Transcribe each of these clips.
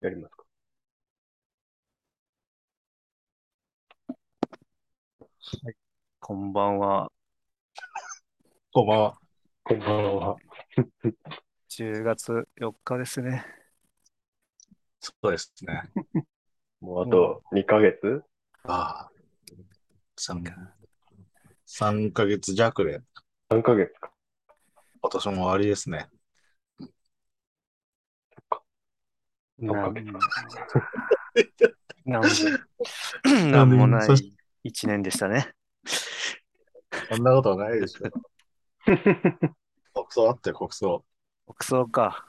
やりますか？こんばんは。こんばんは。こんばんは。10月4日ですね。そうですね。もうあと2ヶ月？ああ。3, 3ヶ月弱で ?3 ヶ月か。今年も終わりですね。なんか なんもなんもないそし1年でしたね。そんなことはないでしょ。国葬あって国葬。国葬か。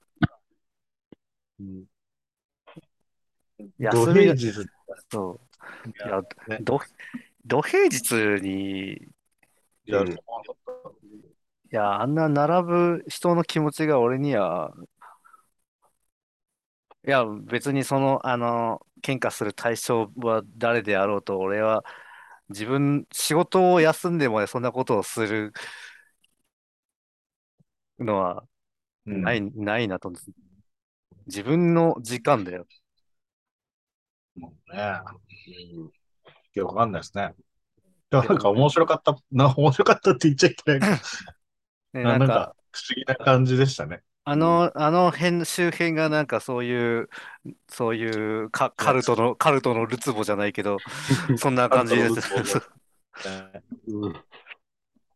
うん、休みが土平日そう。いやや、ねど、土平日に、やると思わなかっいや、あんな並ぶ人の気持ちが俺には、いや、別にその、あの、喧嘩する対象は誰であろうと、俺は自分、仕事を休んでもね、そんなことをするのはた。うんない、ないなと。自分の時間だよ。もうね。うんいや、わかんないですね。でもなんか面白かった、な、面白かったって言っちゃいけないけど。ね、ななんんか、か不思議な感じでしたね。あの、あの辺、周辺がなんかそういう、そういうカ、カルトの、カルトのるつぼじゃないけど、そんな感じです。うん。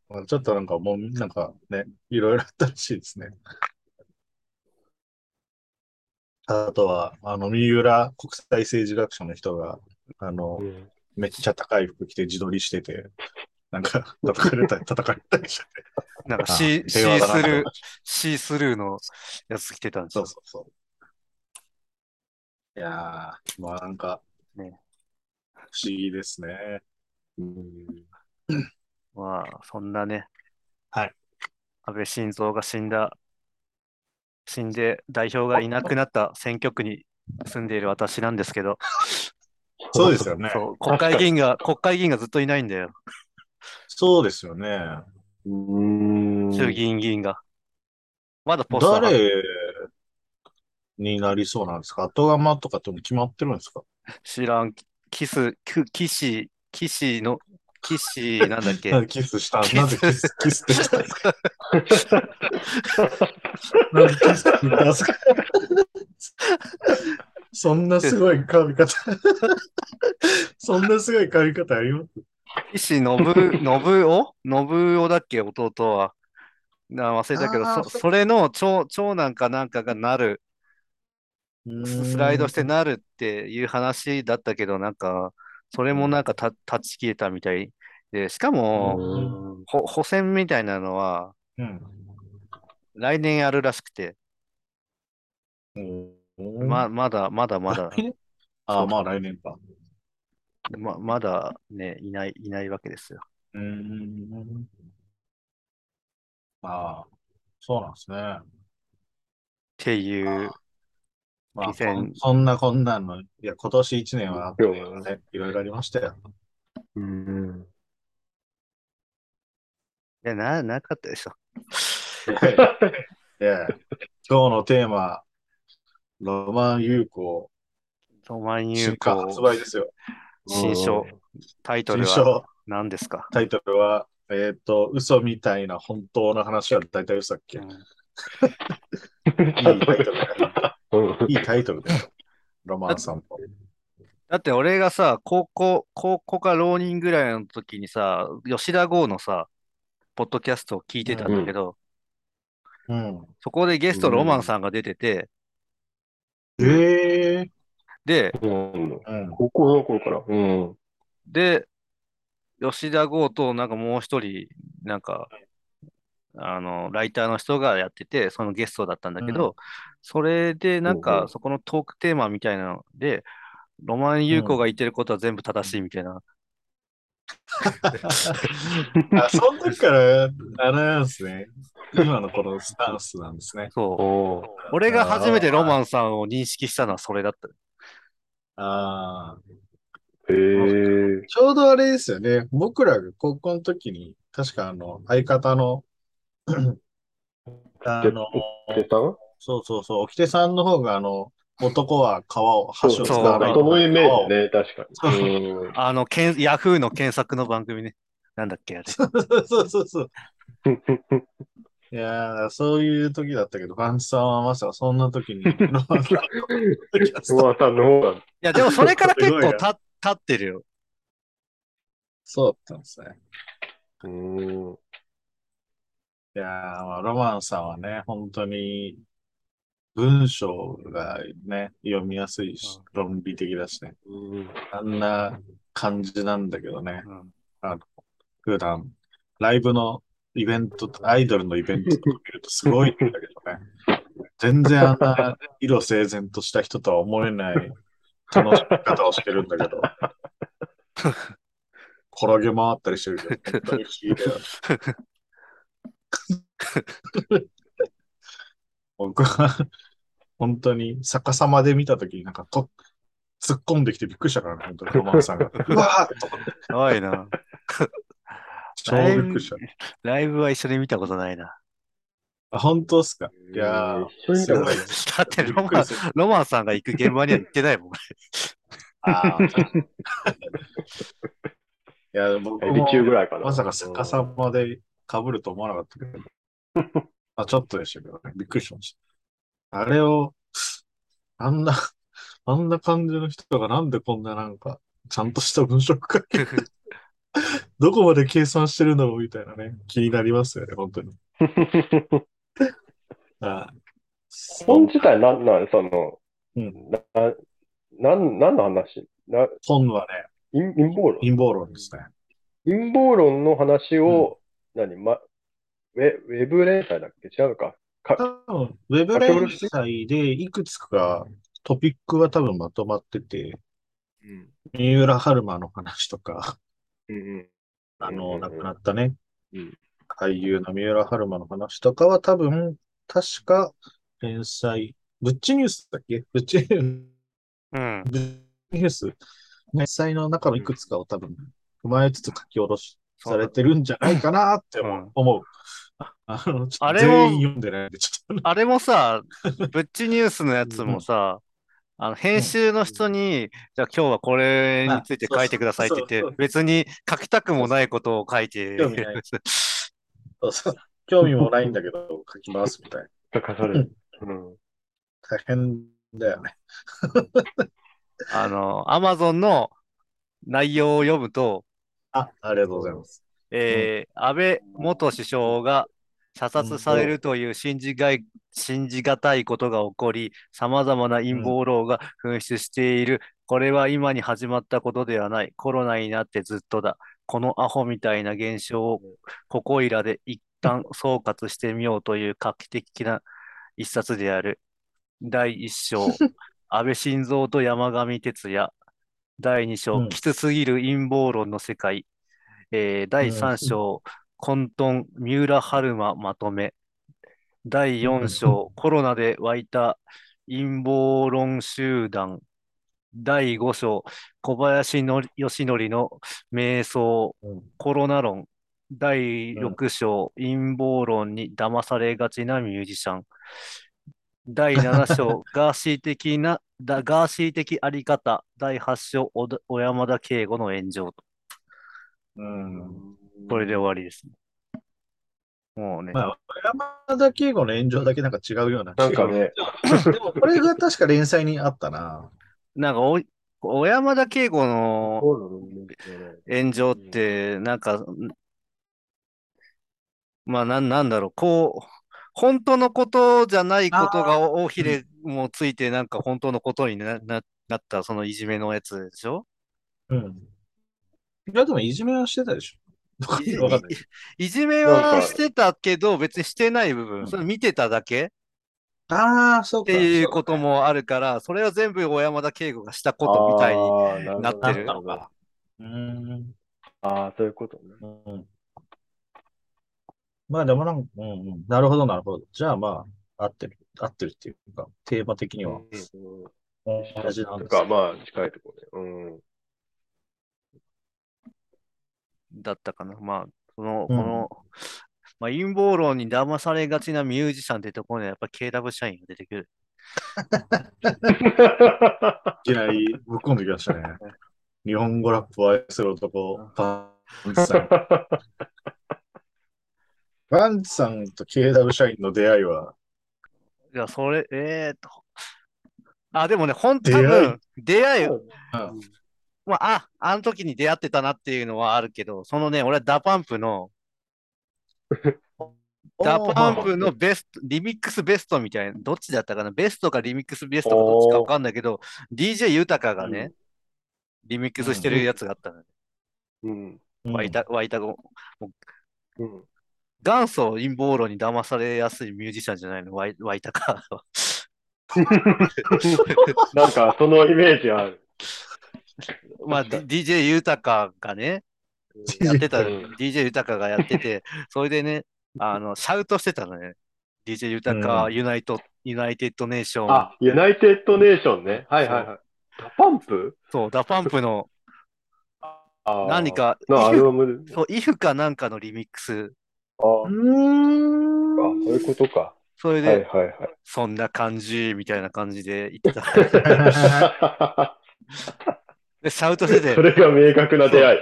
まあちょっとなんかもう、なんかね、いろいろあったらしいですね。あとは、あの、三浦国際政治学者の人が、あの、うんめっちゃ高い服着て自撮りしてて、なんか、叩かれたり、叩かれたりしてて。なんかあシー、シースルー、シースルーのやつ着てたんですよそう。そうそう。いやー、まあなんか、ね不思議ですね。うんまあ、そんなね、はい。安倍晋三が死んだ、死んで代表がいなくなった選挙区に住んでいる私なんですけど、そうですよね。そう、国会議員が、国会議員がずっといないんだよ。そうですよね。うーん。衆議院議員が。まだポストは誰になりそうなんですか？後釜とかってもう決まってるんですか？知らん、キス、キキシ、キシの、キシ、なんだっけ？なんでキスした。キス。なんでキス、キスって言ったんですか？なんでキスって言ったんですか？そんなすごい髪型。そんなすごい髪型あります？キシノブ、ノブオノブオだっけ？弟は。な忘れたけど、そ、そそれの長、長男かなんかがなる、ススライドしてなるっていう話だったけど、なんか、それもなんかた断ち切れたみたいで、しかも、うんほ補選みたいなのはうん。来年やるらしくて、うん。ま、まだ、まだまだ、ああ、まあ来年か。ま、まだね、いない、いないわけですよ。うーん。ああ、そうなんですね。っていう、まあ、2000そそんなこんなんの、いや、今年一年は、うんね、いろいろありましたよ。うん。いや、な、なかったでしょ？いや、今日のテーマ、ロマン有効、ロマン有新刊発効売ですよ。新書、タイトル新は書、何ですか？タイトルは、えっ、と、嘘みたいな本当の話は大体嘘だっけ、うんいいタイトルだ。いいタイトルだよ。ロマン散歩。だって俺がさ、高校、高校か浪人ぐらいの時にさ、吉田剛のさ、ポッドキャストを聞いてたんだけど、うん。そこでゲストロマンさんが出てて、ええで、うんうん。高校の頃から。うん。で、吉田剛となんかもう一人、なんか、あの、ライターの人がやってて、そのゲストだったんだけど、それでなんうんうんかそこのトークテーマみたいなので、ロマン優子が言ってることは全部正しいみたいな。あ、その時から、あれなんですね。今のこのスタンスなんですね。そう。俺が初めてロマンさんを認識したのはそれだった。ああ。へえ。ちょうどあれですよね。僕らが高校の時に、確かあの、相方の、あの、でさんそうそうそう、沖手さんの方があの、男は川を、橋をそう使わないそのイメージね、確かに。うんあの、けんヤフーの検索の番組ね。なんだっけ、あれ。そうそうそう。いやー、そういう時だったけど、パンチさんはまさかそんな時に、ロマンさんの方が、いや、でもそれから結構た立ってるよ。そうだったんですね。うん。いやー、まあ、ロマンさんはね、本当に文章がね、読みやすいし、論理的だしね。うんあんな感じなんだけどね。うん普段、ライブのイベント、アイドルのイベントとか見るとすごいんだけどね。全然あんな色整然とした人とは思えない楽しみ方をしてるんだけど。転げ回ったりしてるけど、本当に不思議だよね。僕は、本当に逆さまで見たときになんかと、突っ込んできてびっくりしたからね、本当にロマンさんが。うわーっと思って、すごいな。超びっくりした。ライブは一緒に見たことないな。あ、本当っすか？いやー、一緒に見たことないすだってロマンロマンさんが行く現場には行ってないもん。いや、僕も中ぐらいかな。まさか逆さまで被ると思わなかったけど。あ、ちょっとでしたけどね。びっくりしました。あれを、あんな、あんな感じの人がなんでこんななんか、ちゃんとした文章書ける どこまで計算してるんだろうみたいなね。気になりますよね、本当に。あ本自体なんなん、その、うんな、なん、なんの話？な、本はね、陰陰謀論陰謀論ですね。陰謀論の話を、何、ま、ウェ、ウェブ連載だっけ？違うか。か、多分、ウェブ連載でいくつかトピックが多分まとまってて、うん。三浦春馬の話とか、うんうん。あの、うんうんうん。亡くなったね。うん、俳優の三浦春馬の話とかは多分、確か連載、ブッチニュースだっけ？ブッチニューうん。ブッチニュース、連載の中のいくつかを多分、踏まえつつ書き下ろしされてるんじゃないかなって思う。ああの、ちょっとあれも全員読んでないんで、ちょっと。あれもさ、ブッチニュースのやつもさ、あの編集の人に、じゃあ今日はこれについて書いてくださいって言って別に書きたくもないことを書いて興味ない そうそう興味もないんだけど、書きますみたいな。書かされる。うん。大変だよね。あの、アマゾンの内容を読むと、あ、ありがとうございます。えー安倍元首相が射殺されるという信じがい、信じがたいことが起こり、様々な陰謀論が噴出している。これは今に始まったことではない。コロナになってずっとだ。このアホみたいな現象をここいらで一旦 総括してみようという画期的な一冊である。第一章、安倍晋三と山上徹也。第二章、うんきつすぎる陰謀論の世界。えー第3章、混沌、三浦春馬まとめ。第4章、コロナで湧いた陰謀論集団。第5章、小林の義則の瞑想、うんコロナ論。第6章、陰謀論に騙されがちなミュージシャン。第7章、ガーシー的な、だガーシー的あり方。第8章、小山田圭吾の炎上と。うん。これで終わりですね。もうね。まあ、山田圭吾の炎上だけなんか違うような。なんかね、でも、これが確か連載にあったな。なんかお、小山田圭吾の炎上って、なんか、まあ、なん、なんだろう、こう、本当のことじゃないことが大ひれもついて、なんか本当のことにな、な、なった、そのいじめのやつでしょ？うん。いや、でもいじめはしてたでしょ。いじめはしてたけど、別にしてない部う分、んそれ見てただけ？ああ、そうか。っていうこともあるから、それは全部小山田圭吾がしたことみたいに。になってる。ああ、そういうことね。うん。まあでもなんか、うんうん。なるほど、なるほど。じゃあまあ、合ってる。合ってるっていうか、テーマ的にはうん同じなんとか、ですけどまあ、近いところで。うん。だったかな。まあ、その、うんこの、まあ、陰謀論に騙されがちなミュージシャンってところにはやっぱ KW 社員が出てくる。いきなりぶっ込んできましたね。日本語ラップを愛する男、パンチさん。パンチさん と K DUB SHINEの出会いは、いや、それ、えーっと。あ、でもね、本当出会い？多分、出会い、うんまあ、あ、あの時に出会ってたなっていうのはあるけど、そのね、俺は DA PUMP の、DA PUMP のベスト、リミックスベストみたいな、どっちだったかな？ベストかリミックスベストかどっちかわかんないけど、DJ 豊がね、リミックスしてるやつがあったのよ。うん。うんワイタ、ワイタゴ、うん。元祖陰謀論に騙されやすいミュージシャンじゃないの、ワイワイタカは。なんか、そのイメージある。まあ、D- DJ 豊がね、やってた、うん DJ 豊がやってて、それでね、あの、シャウトしてたのね。DJ 豊、うんユナイト、ユナイテッドネーション。あ、ユナイテッドネーションね。はいはいはい。ダパンプ？そう、ダパンプの何か、のアイフルバム？そう、イフかなんかのリミックス。あうーん。そういうことか。それで、はいはいはい。そんな感じ、みたいな感じで言ってた。で、シャウトしててそ、れが明確な出会い。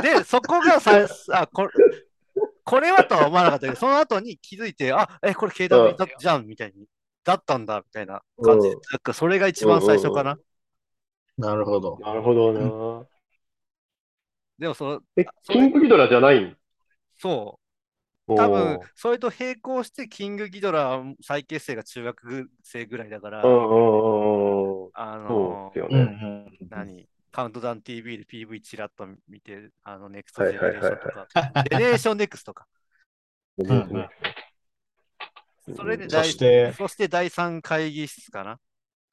で、そこがさ、あ、これ、これはとは思わなかったけど、その後に気づいて、あ、え、これ KW だじゃん、みたいに。だったんだ、みたいな感じで。うんなんかそれが一番最初かな。なるほど。なるほどな。でもその、え、それキングギドラじゃないんそう、多分、それと並行して、キングギドラ再結成が中学生ぐらいだから、うんうんうんうん。あそのうですようんね。うん。何？カウントダウン TV で PV チラッと見て、あの、ネクストジェはいはいはいネレーションとか、ジェネレーションネクストか。んうんそれでそ第して、そして第3会議室かな。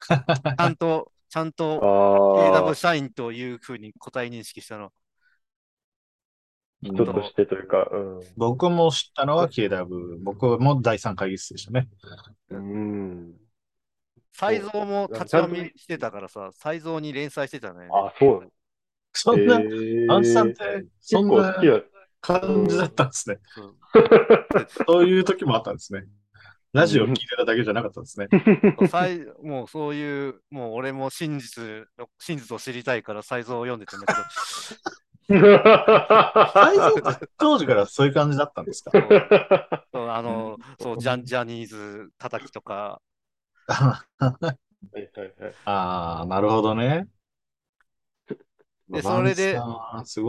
ちゃんと、ちゃんとあ KW あ、社員というふうに個体認識したの。ちょっとしてというか、うん。僕も知ったのは KW。僕も第3会議室でしたね。うん。才蔵も立ち読みしてたからさ、才蔵に連載してたね。あ、そうそんな、えーアンさんって、そ結んな。感じだったんですね。そういう時もあったんですね。ラジオ聞いてただけじゃなかったんですね。もうそういう、もう俺も真実の、真実を知りたいから才蔵を読んでたんだけど、最初って当時からそういう感じだったんですか？そうそうあの、そう、ジャンジャニーズ叩きとか、はいはいはい。ああ、なるほどね。でそれで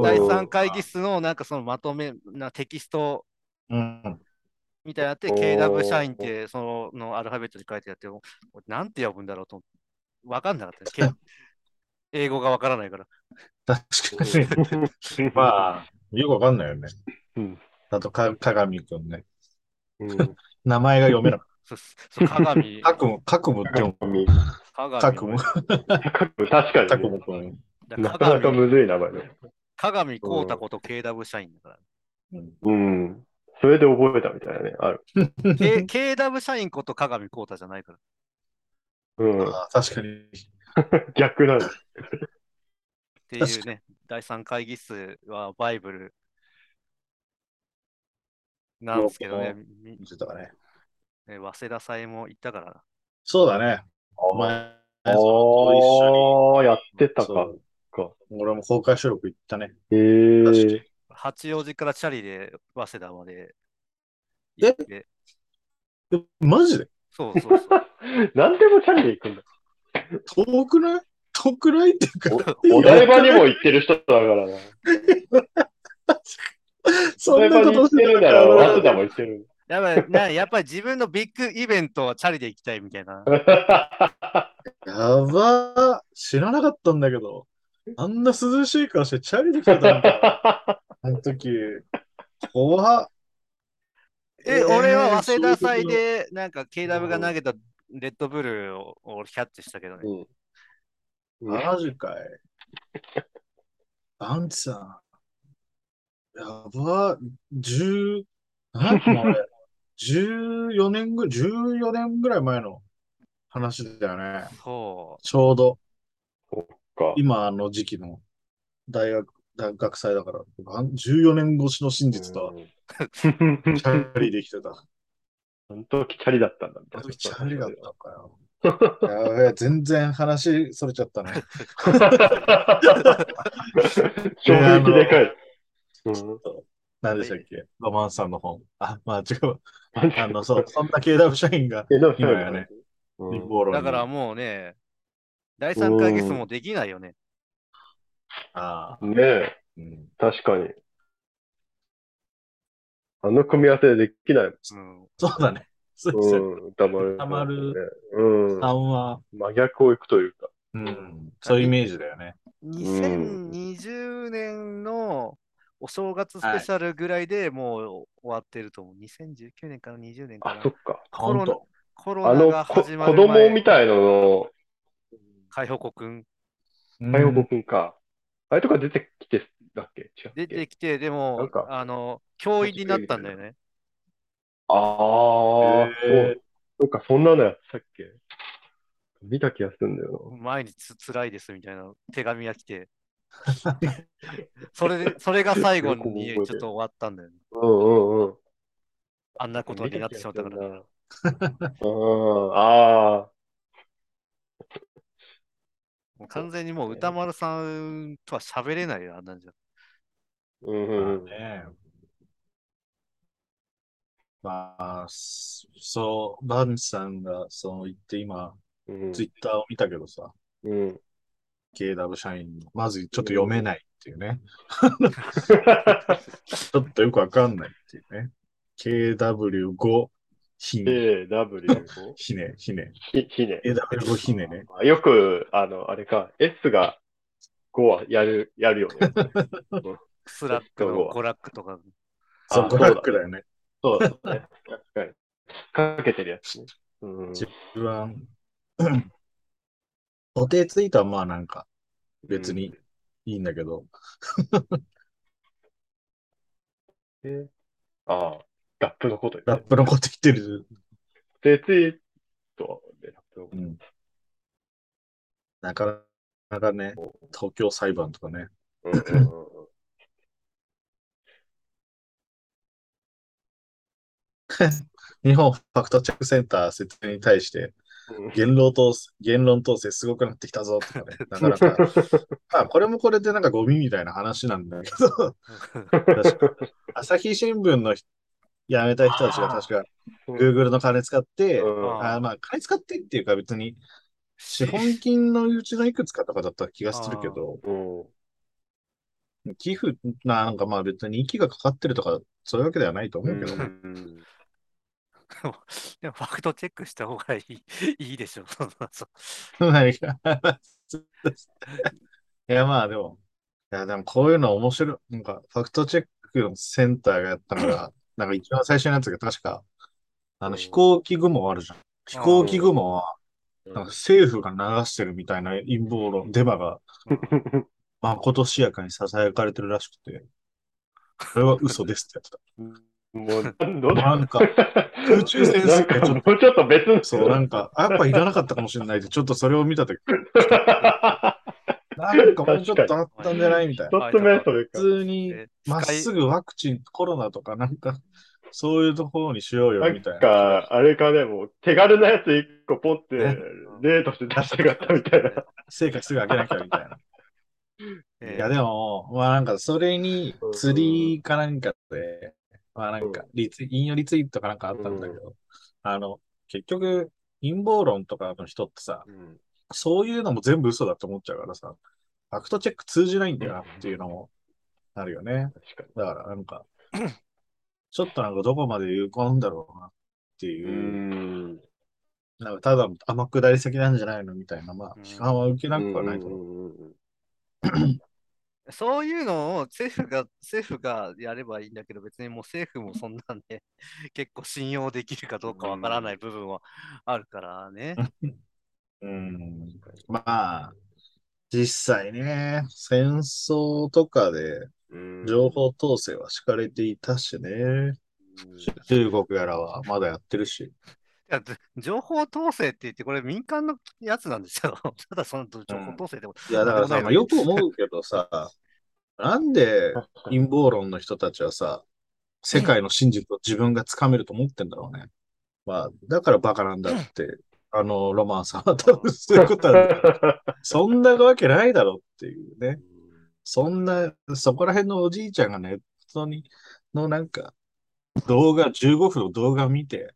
第3会議室のなんかそのまとめなテキストうん。みたいなのあって、おー KW 社員ってそのアルファベットに書いてあって、なんて呼ぶんだろうと思って、わかんなかったね。け英語がわからないから。確かに。まあ、よくわかんないよね。うんあと、か、鏡くんね。うん。名前が読めなかっそう鏡、た。かくむ、かくむって読む。鏡かくむ、確かにね、むくん。だなかなか鏡、むずい名前だ。鏡こうたこと KW 社員だから。うん。それで覚えたみたいなね、ある。K、KW 社員こと鏡こうたじゃないから。っうん。確かに。逆なんだ。ていうね、第3会議室はバイブルなんですけどね、み見てたかね。ね早稲田祭も行ったからな。そうだね。お前、あそう一緒あ、やってたか。か。に。俺も公開収録行ったね。ええ確かに八王子からチャリで早稲田まで行って、え、マジで？そうそうそう。なんでもチャリで行くんだ。遠くない？遠くないっていうか、おお台場にも行ってる人だからな。そんお台場に行なことしてってるなら、早稲田も。も行ってる。やっぱりなやっぱり自分のビッグイベントはチャリで行きたいみたいな。やばー。知らなかったんだけど。あんな涼しい顔してチャリで来てたんだ。あの時。怖っ。え、えー俺は早稲田祭でなんか KW が投げたレッドブルををキャッチしたけどね。うんマジかい。アンチさん。やばー。十、なんもうあれ、14年ぐ、14年ぐらい前の話だよね。そちょうど、か。今あの時期の大学、大学祭だから、あん14年越しの真実とは、チャリできてた。あの時チャリだったんだみたいな。チャリだったのかよ。やべえ、全然話それちゃったね。衝撃でかい。うん。何でしたっけ？ロマンスさんの本。あ、まあ違う。あの、そう、そんな KW 社員が 今やね、うんだからもうね、第3回ゲストもできないよね。ああ、ねえ、うん。確かに。あの組み合わせでできないうん。そうだね。そうもん。ですね。うん、歌丸。歌丸。うん。さんは、真逆をいくというか。うん、そういうイメージだよね。2020年のお正月スペシャルぐらいでもう終わってると思う。2019年から20年かあ、なそ。っか。コロナ本当。コロナあの、こが始ま子る前供みたいのの、海保国くん海保くんか。あれとか出てきてだっけ？出てきて、でなもんか、あの、教員になったんだよね。ああ、そう。そっか、そんなのやってたっけ？見た気がするんだよ毎日つ辛いですみたいな手紙が来て、それで、それが最後に ちょっと終わったんだよね。な。うんうんうん。あんなことになってしまったから。ら。うん、ああ。もう完全にもう歌丸さんとは喋れないよ、あんなんじゃ。うんまうん。まあ、そそう、バンさんがそう言って今、うん。ツイッターを見たけどさ、うん。KW 社員の、まずちょっと読めないっていうね。ちょっとよくわかんないっていうね。KW5 ひね、AW5? ひね、ひね。ひ、ひね。AW5 ひねね。よく、あの、あれか、S が5はやる、やるよね。スラックのゴラックとか。そう、あゴラックだよね。そうだね。確かに。かけてるやつね。うん。自分、固定ツイートはまあなんか別にいいんだけど、えああ、ラップのこと言ってラップのこと言ってる。で、ツイートでラップのこうん。なかなかね、東京裁判とかね、と。うんうんうん 日本ファクトチェックセンター設定に対して、うん言論統制、言論統制すごくなってきたぞとかね、なかなか、まあこれもこれでなんかゴミみたいな話なんだけど、朝日新聞の人辞めた人たちが確かうん。Google の金使って、うん。あまあ金使ってっていうか別に資本金のうちのいくつかとかだった気がするけど、うん。寄付ななんかまあ別に息がかかってるとかそういうわけではないと思うけど。ね。うんでもファクトチェックした方がいい いいでしょ。そんなそう何かいや、まあでも、いや、でもこういうの面白い。なんか、ファクトチェックのセンターがやったのが、なんか一番最初のやつが確か、あの、うん飛行機雲あるじゃん。飛行機雲は、うんなんか政府が流してるみたいな陰謀論、デマが、まことしやかに囁かれてるらしくて、それは嘘ですってやってた。もう、どなんか、空中戦なんか、もうちょっと別の。そう、なんか、あやっぱいらなかったかもしれないって、ちょっとそれを見たとき、なんかもうちょっとあったんじゃないみたいな。一つ目、それか？普通にえまっすぐワクチン、コロナとかなんか、そういうところにしようよなんみたいな。か、あれかね、もう手軽なやつ一個ポってね、例として出したかったみたいな。成果すぐ上げなきゃみたいな。えいや、でも、まあなんか、それに釣りかなんかで、まあなんか、リツイ引用リツイートかなんかあったんだけど、あの、結局、陰謀論とかの人ってさ、うん。そういうのも全部嘘だと思っちゃうからさ、ファクトチェック通じないんだよなっていうのもあるよね。だからなんか、ちょっとなんかどこまで有効なんだろうなっていう、ん。なんかただ天下り先なんじゃないのみたいな、まあうん、批判は受けなくはないと思う。そういうのを政府が、政府がやればいいんだけど、別にもう政府もそんなんで、結構信用できるかどうかわからない部分はあるからね。うん。まあ、実際ね、戦争とかでうん情報統制は敷かれていたしね、中国やらはまだやってるし。いやで情報統制って言って、これ民間のやつなんですよ。ただその情報統制でも。いや、だからさ、まあ、よく思うけどさ、なんで陰謀論の人たちはさ、世界の真実を自分がつかめると思ってんだろうね。まあ、だからバカなんだって、あの、ロマンさんは多分そういうことなんだよ。そんなわけないだろっていうね。そんな、そこら辺のおじいちゃんがネットに、のなんか、動画、15分の動画見て、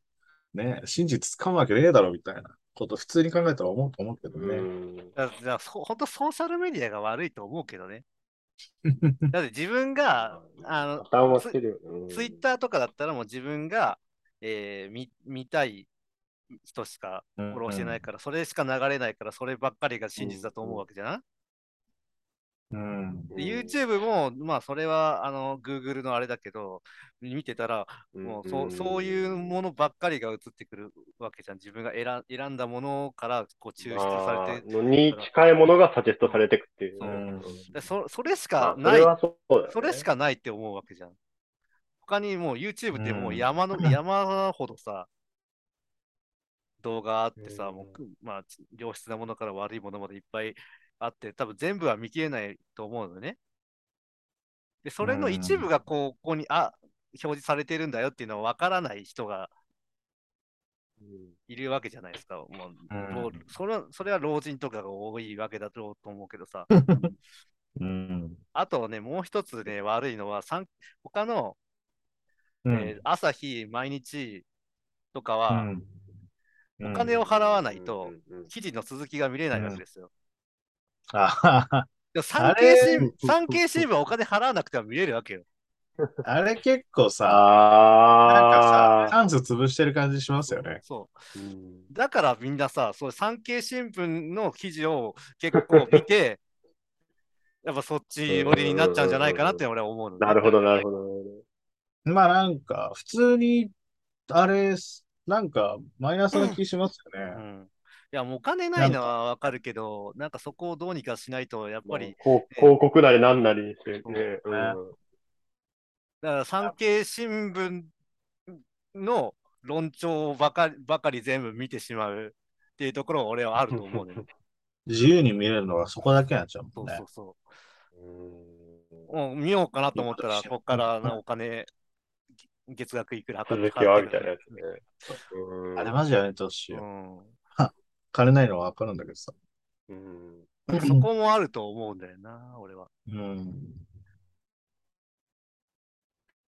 ね、真実つかむわけねえだろみたいなこと普通に考えたら思うと思うけどうね。んだからそ本当ソーシャルメディアが悪いと思うけどね。だって自分が、あの。ツイッターとかだったらもう自分が、えー見見たい人しかフォローしてないから、それしか流れないから、そればっかりが真実だと思うわけじゃん、うん。で YouTube も、まあ、それは、あの、Google のあれだけど、見てたら、もうそうそういうものばっかりが映ってくるわけじゃん。自分が選ん選んだものからこう抽出されて、のに近いものがサジェストされていくっていうね。うんでそそれしまあかないそれ、はそね。それしかないって思うわけじゃん。他にもう YouTube ってもううん山の、山ほどさ、動画あってさ、うんもうくまあ、良質なものから悪いものまでいっぱいあって、多分全部は見切れないと思うのね。で、それの一部がこうここに、あ、表示されてるんだよっていうのは分からない人がうんいるわけじゃないですか。もうそれはそれは老人とかが多いわけだろうと思うけどさ。うん。あとね、もう一つね、悪いのは、さん他の、うんえー朝日、毎日とかは、うんお金を払わないと記事の続きが見れないわけですよ。あ産経新聞産経新聞はお金払わなくても見れるわけよ。あれ結構さ、なんかあさ、チャンス潰してる感じしますよね。そう。ーうんだからみんなさ、そう産経新聞の記事を結構見て、やっぱそっち寄りになっちゃうんじゃないかなって俺は思うのね、なるほど、なるほど。まあなんか、普通に、あれ、なんか、マイナスな気しますよね。うん。いや、もうお金ないのはわかるけど、なんかそこをどうにかしないと、やっぱり、広告なりなんなりにしてね。だから産経新聞の論調ばかりばかり全部見てしまうっていうところは俺はあると思うね。自由に見れるのはそこだけになっちゃうそもんそうそうんう。もう見ようかなと思ったら、こここからのお金、月額いくら続きはみたいなやつね。うんあれマジやめてほし。う金ないのはわかるんだけどさ。うんん。そこもあると思うんだよな、俺は。うん。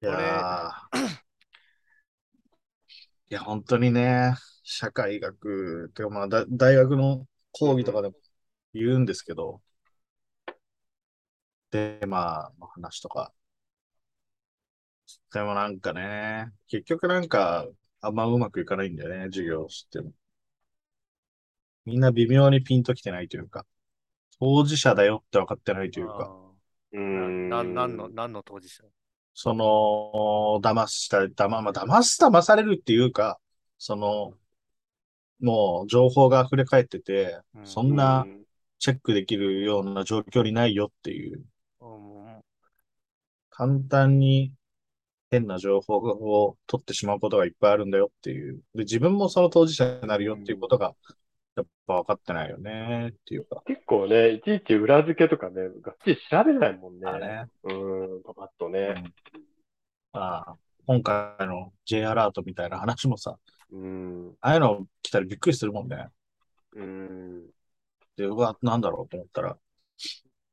いやーいや、本当にね、社会学、てかまあだ、大学の講義とかでも言うんですけど、で、まあ、話とか。でもなんかね、結局なんか、あんまうまくいかないんだよね、授業をしても。みんな微妙にピンときてないというか、当事者だよって分かってないというか、うん。ななんの、何の当事者？その、騙した、騙、まあ、騙す、騙されるっていうか、その、もう情報が溢れ返ってて、うん。そんなチェックできるような状況にないよっていう、うん。簡単に変な情報を取ってしまうことがいっぱいあるんだよっていう。で、自分もその当事者になるよっていうことが、やっぱ分かってないよねっていうか。結構ね、いちいち裏付けとかね、がっちり調べないもんね。あね。うん、パパッとね。うんああ今回の J アラートみたいな話もさ、うん。ああいうの来たらびっくりするもんね。うん。で、うわ、なんだろうと思ったら、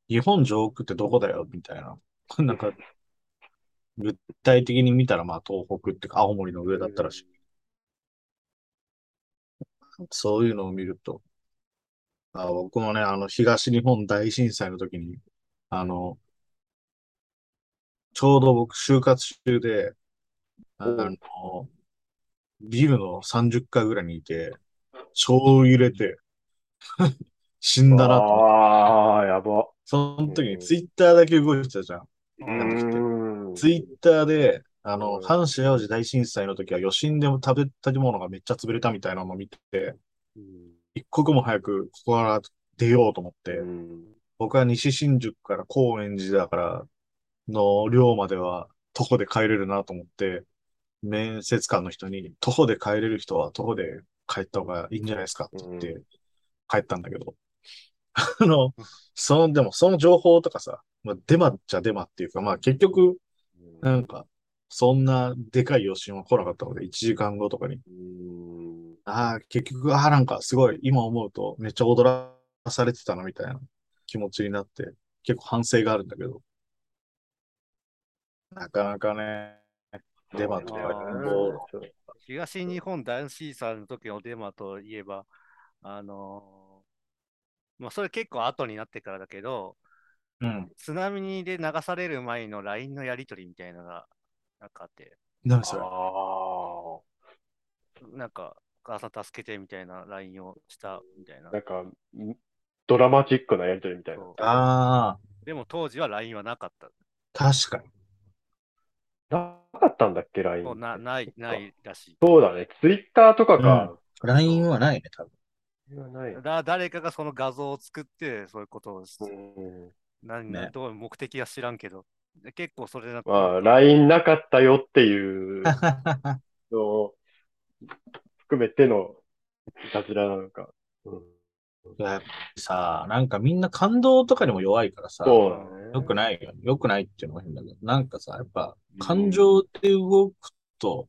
日本上空ってどこだよみたいな。なんか、具体的に見たら、まあ、東北っていうか、青森の上だったらしい。そういうのを見ると、あ僕もね、あの、東日本大震災の時に、あの、ちょうど僕、就活中で、あの、ビルの30階ぐらいにいて、超揺れて、死んだなと思って。ああ、やば。その時うんにツイッターだけ動いてたじゃん。ツイッターで、あの、うん。阪神・淡路大震災の時は余震でも食べたものがめっちゃ潰れたみたいなのを見てて、うん。一刻も早くここから出ようと思って、うん僕は西新宿から高円寺だからの寮までは徒歩で帰れるなと思って、面接官の人に徒歩で帰れる人は徒歩で帰った方がいいんじゃないですかって言って帰ったんだけど、あの、その、でもその情報とかさ、まあ、デマっちゃデマっていうか、まあ結局、なんか、そんなでかい余震は来なかったので、1時間後とかに。ああ、結局、ああ、なんかすごい、今思うとめっちゃ踊らされてたなみたいな気持ちになって、結構反省があるんだけど。なかなかね、デマとか東日本大震災の時のデマといえば、あのーまあ、それ結構後になってからだけど、うん。津波で流される前の LINE のやり取りみたいなのが、なんかあって、何それ？あなんか、お母さん助けてみたいな LINE をしたみたいなあ、。なんか、んドラマチックなやりとりみたいな。ああ、でも当時は LINE はなかった。確かに。なかったんだっけ、LINE なない、ないらしい。そうだね。ツイッターとかか。LINE はないね、多分。ない。だ誰かがその画像を作って、そういうことをしうん何、ねどういう目的は知らんけど、で結構それなんか、まあ、LINE なかったよっていうのを含めてのいたずらなのか。うん、やっぱりさ、なんかみんな感動とかにも弱いからさ、そうだね。よくないよ。よくないっていうのも変だけど、なんかさ、やっぱ感情で動くと、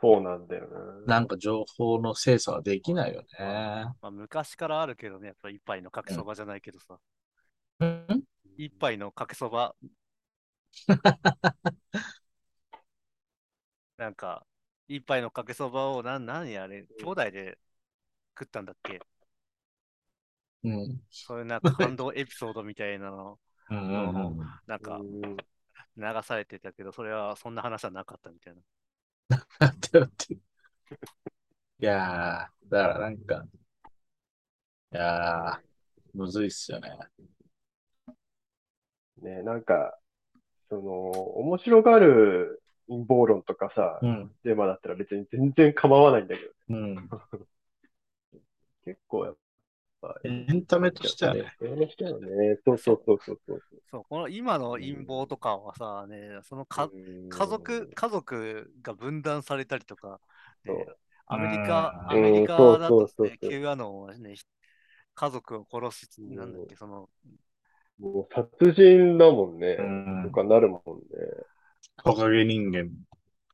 そうなんだよな。なんか情報の精査はできないよね。まあ、昔からあるけどね、やっぱ一杯のかけそばじゃないけどさ、うん？一杯のかけそば。なんか、一杯のかけそばを、なん、何あれ、兄弟で食ったんだっけ？うん。そういうなんか感動エピソードみたいなの、うんうんうん。なんかうん流されてたけど、それはそんな話はなかったみたいな。だってだっていやー、だからなんか、いやー、むずいっすよね。ね、なんか、その、面白がる陰謀論とかさ、うん。デマだったら別に全然構わないんだけど、うん。結構やっぱ、エンタメとしてはね。それしてはね、そうそうそうそうそう。そう、この今の陰謀とかはさ、ね、そのかうん家族、家族が分断されたりとか、ねアメリカ、うんアメリカだとね Q アノンはね、家族を殺し、なんだっけ、その、もう殺人だもんね。うんとかなるもんね。トカゲ人間。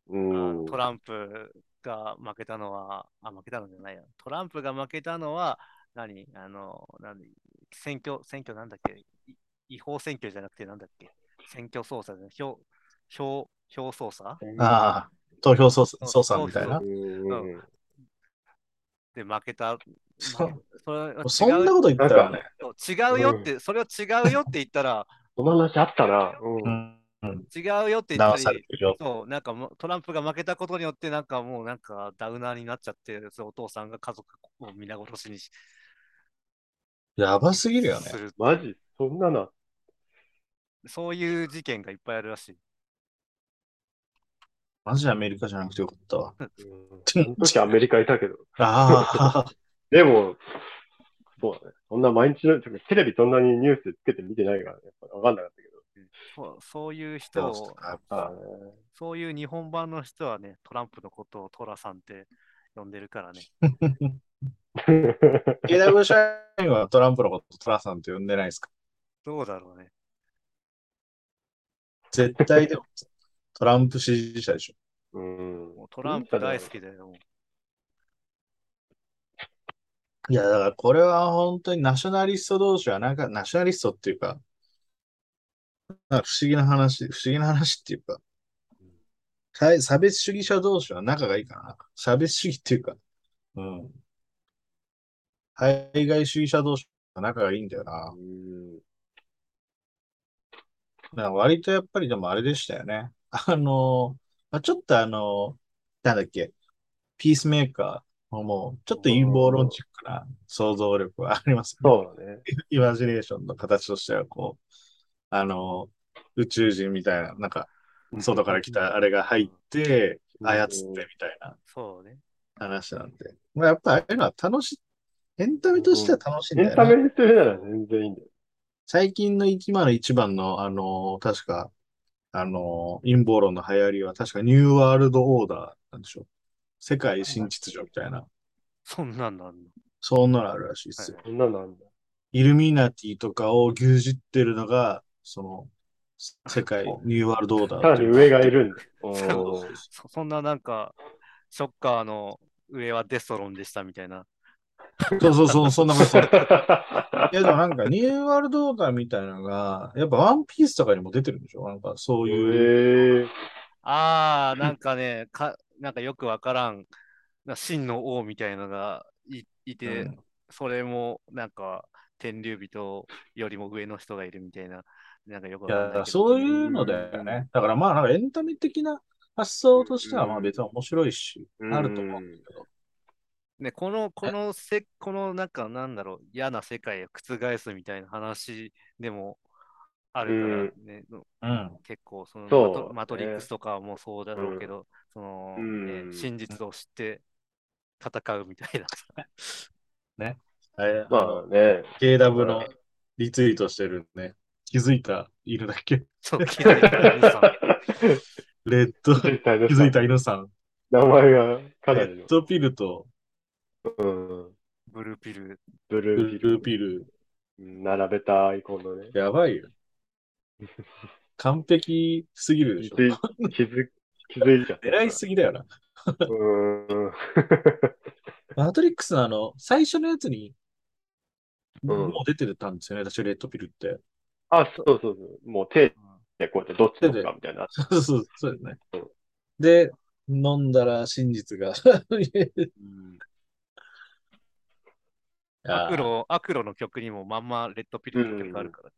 うん。トランプが負けたのは、あ、負けたのじゃないや。トランプが負けたのは、何？あの、何選挙、選挙なんだっけ？い違法選挙じゃなくてなんだっけ？選挙操作で、票、票、票操作ああ、投票操作操作みたいなで負けた。そそれは違うそんなこと言ったらね。違うよって、それは違うよって言ったら、その話あったな。う。うんん。うん。違うよって言ったり。そう、なんかトランプが負けたことによって、なんかもうなんかダウナーになっちゃって、お父さんが家族を皆殺しにしやばすぎるよねす。る。マジ？そんなのそういう事件がいっぱいあるらしい。マジアメリカじゃなくてよかったわ。うん その時アメリカいたけど。ああ、でも、そうだね。そんな毎日の、テレビそんなにニュースつけて見てないからね。やっぱわかんなかったけど。そうそういう人を、やっあぱ、そういう日本版の人はね、トランプのことをトラさんって呼んでるからね。KW 社員はトランプのことトラさんって呼んでないですか？どうだろうね。絶対でもトランプ支持者でしょ。うん。もうトランプ大好きだよ。いや、だからこれは本当にナショナリスト同士は、なんかナショナリストっていうか、なんか不思議な話、不思議な話っていうか、差別主義者同士は仲がいいかな。差別主義っていうか、うん。海外主義者同士は仲がいいんだよな。うんか割とやっぱりでもあれでしたよね。あの、まあ、ちょっとあの、なんだっけ、ピースメーカーももう、ちょっと陰謀論チックな想像力はありますよね。そうだね。イマジネーションの形としては、こう、あの、宇宙人みたいな、なんか、外から来たあれが入って、操ってみたいなそうね。話なんで。まあ、やっぱああいうのは楽しい、エンタメとしては楽しいんエだよね。ンタメというなら全然いいんだよ。最近の今の一番の、あの、確か、あの、陰謀論の流行りは、確かニューワールドオーダーなんでしょ。世界新秩序みたいな。そんなんなんの。そんなのあるらしいですよ。そんなのあんだ。イルミナティとかを牛耳ってるのが、その、世界、ニューワールドオーダーさらに上がいるんだ。おそーそそんななんか、ショッカーの上はデストロンでしたみたいな。そうそうそう、そんなこと。いや、でもなんか、ニューワールドオーダーみたいなのが、やっぱワンピースとかにも出てるんでしょ？なんか、そういう。えーあー、なんかね、かなんかよくわからん、な真の王みたいのがいいて、うんそれもなんか天竜人よりも上の人がいるみたいな、なんかよくわかんない。そういうのだよね。だからまあ、なんかエンタメ的な発想としては、まあ別に面白いし、うんあると思うんだけど。ね、この、このせ、このなんかなんだろう、嫌な世界を覆すみたいな話でもあるからね、うん。結構そのそうマトマトリックスとかもそうだろうけど、その、ねうん真実を知って戦うみたいなさ。え まあね。KW のリツイートしてるね。気づいた犬だっけ？そう、気づいた皆さん レッド、気気づいた犬さん。名前がかなレりのッ。ドピルとうん。ブルーピル。ブブルー。ピル。並べたアイコンのね。やばいよ。完璧すぎるでしょ。気づいちゃった。偉いすぎだよな。うん。マトリックスのあの、最初のやつに、んもう出てたんですよね、私、レッドピルって。あ、そうそうそう。もう手でこうやってどっちのかみたいな。そうそう、そうですねうん。で、飲んだら真実が。うんアクロ、アクロの曲にもまんまレッドピルの曲あるから。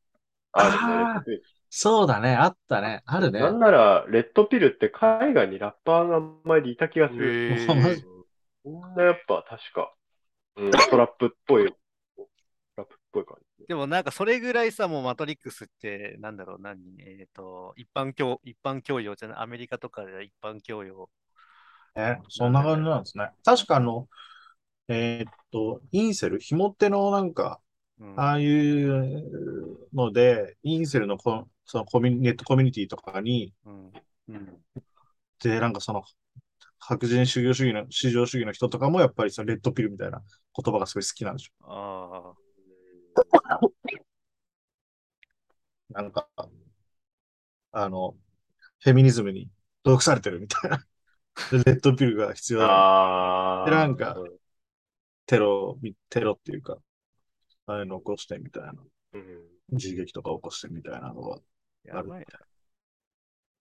あるねそうだね、あったね、あるね。なんなら、レッドピルって海外にラッパーが前でいた気がする。そんなやっぱ確か、うん、トラップっぽい、トラップっぽい感じ。でもなんかそれぐらいさ、もうマトリックスって、なんだろう、何、えっ、と、一般教、一般教養じゃない、アメリカとかでは一般教養。ね、そんな感じなんですね。確かあの、えーっと、インセル、ひも手のなんか、うんああいうので、インセルのコそのコミネットコミュニティとかに、で、なんかその、白人修行主義の、至上主義の人とかもやっぱりそのレッドピルみたいな言葉がすごい好きなんでしょ。あなんか、あの、フェミニズムに毒されてるみたいな。でレッドピルが必要だ。でなんかうん。テロ、テロっていうか、ああいうの起こしてみたいな。うん銃撃とか起こしてみたいなのがあ、やばいな。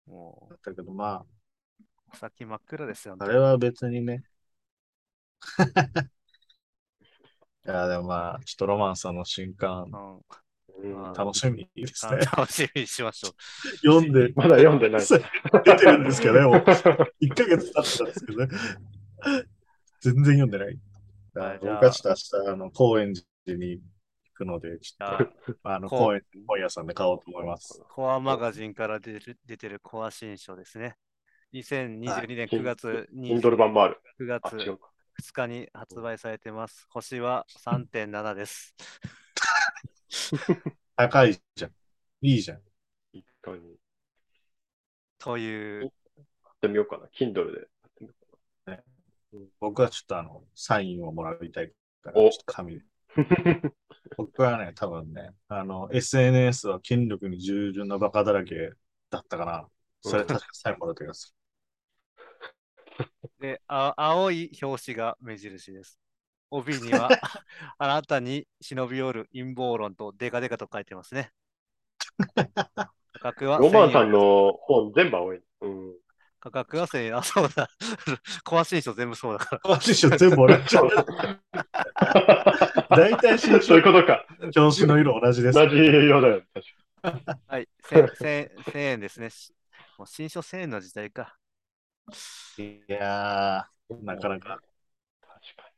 もあったけど、まう、お先真っ暗ですよ。あ、あれは別にね。いや、でもまあ、ちょっとロマンさんの新刊、うんうん楽しみですあね。楽しみにしましょう。読んで、まだ読んでない。出てるんですけどね、もう。1ヶ月経ってたんですけどね。全然読んでない。僕はちょっと明日、あの、高円寺に行くので、ちょっと、あ、あの、本屋さんで買おうと思います。コアマガジンから出る出てるコア新書ですね。2022年9月キンドル版もある。9あ、月違うか。2日に発売されてます。星は3.7です。高いじゃん。いいじゃん。一回に。という、買ってみようかな。Kindle で。買ってみよ僕はちょっとあの、サインをもらいたいから、ちおょっと紙で。僕はね、多分ね、あの、SNS は権力に従順なバカだらけだったかな。それ確かサインもらった気がす であ青い表紙が目印です。帯には、あなたに忍び寄る陰謀論とデカデカと書いてますね。ロマン1000円。さんの本全部青い。うん。価格は1000円。あ、そうだ。コア新書全部そうだから。る。私書全部もらっちゃう。大体新書そういうことか。表紙の色同じです。同じ色だよ。確かはい、1000 1000 1000円ですね。しもう新書1000円の時代か。いやにー、なかなか確か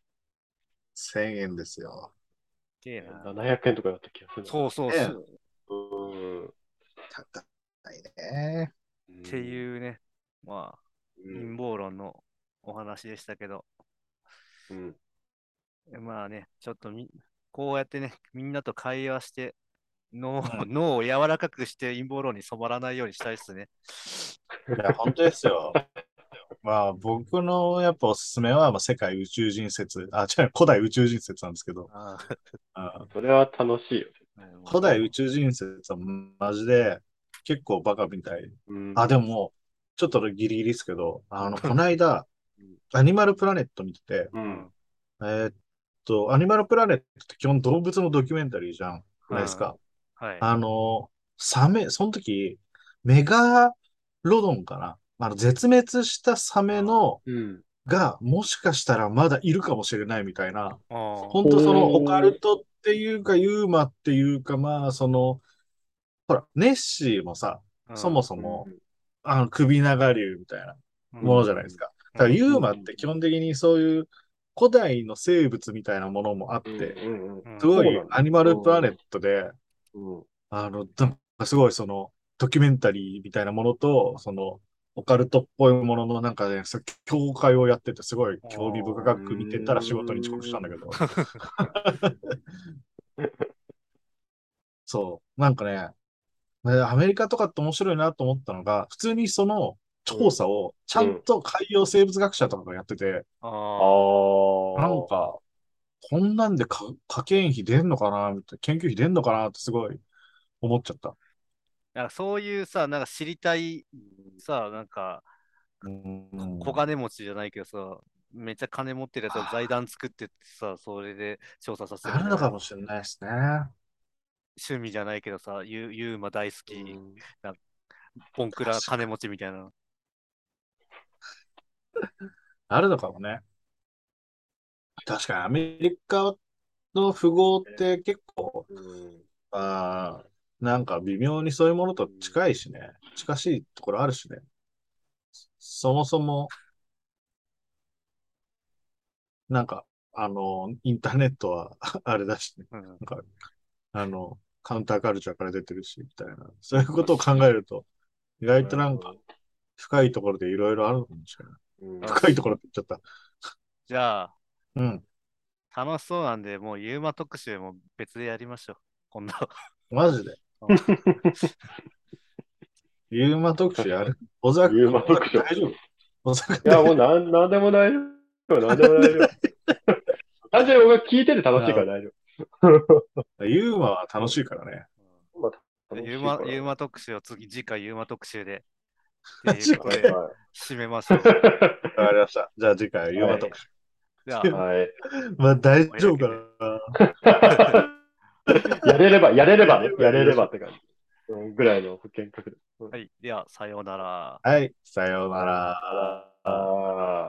1000円ですよ。すげえな。に。700円とかだった気がするな。そうそうそう。うん。高いね。っていうね、まあ、うん。陰謀論のお話でしたけど、うん。まあね、ちょっとみ、こうやってね、みんなと会話して、脳 を柔らかくして陰謀論に染まらないようにしたいですね。いや、本当ですよ。まあ、僕のやっぱおすすめは、まあ、世界宇宙人説。あ、違う、古代宇宙人説なんですけど、ああそれは楽しいよ。あ古代宇宙人説はマジで、結構バカみたい。うんあ、でも、ちょっとギリギリですけど、あの、この間うん、アニマルプラネット見てて、うん。えーっと、アニマルプラネットって基本動物のドキュメンタリーじゃん。ないですか？はい。あの、サメ、その時、メガロドンかな？あの、絶滅したサメの、うん。が、もしかしたらまだいるかもしれないみたいな、本当そのオカルトっていうか、ユーマっていうか、まあ、その、ほら、ネッシーもさ、うんそもそも、あの、首長竜みたいなものじゃないですか。うんだからユーマって基本的にそういう古代の生物みたいなものもあって、すごいアニマルプラネットで、うん。あの、すごいその、ドキュメンタリーみたいなものと、その、オカルトっぽいもののなんかね、そう境界をやってて、すごい興味深く見てたら仕事に遅刻したんだけど。そう。なんかね、ねアメリカとかって面白いなと思ったのが、普通にその調査をちゃんと海洋生物学者とかがやってて、ああ。なんか、こんなんでか科研費出んのかなみたいな、研究費出んのかなってすごい思っちゃった。なんかそういうさ、なんか知りたいさ、なんかうん小金持ちじゃないけどさ、めっちゃ金持ってるやつは財団作ってってさ、それで調査させてあるのかもしれないですね。趣味じゃないけどさ、ユユーマ大好き、うんボンクラ金持ちみたいな。あるのかもね。確かにアメリカの富豪って結構、うんあーなんか微妙にそういうものと近いしね。近しいところあるしね。そもそも、なんか、あの、インターネットは あれだしね。うんなんか、あの、カウンターカルチャーから出てるし、みたいな。そういうことを考えると、意外となんか、深いところでいろいろあるのかもしれない。うん深いところって言っちゃった。じゃあ、うん。楽しそうなんで、もうユーマ特集も別でやりましょう。今度。マジで？ユーマ特集やる？小沢ユーマ特集大丈夫？小沢いや、もうなん、なんでもないよ。なんでもないよ。単純に僕が聞いてて楽しいから大丈 ユーマは楽しいからね。ユーマ、ユーマ特集を次、次回ユーマ特集で。ことでは締めましょう。わかりました。じゃあ次回はユーマ特集。じゃはい。まあ大丈夫かな。やれれば、やれればね、やれればって感じ。うんぐらいの保険格で。はい。では、さようなら。はい。さようなら。ああ。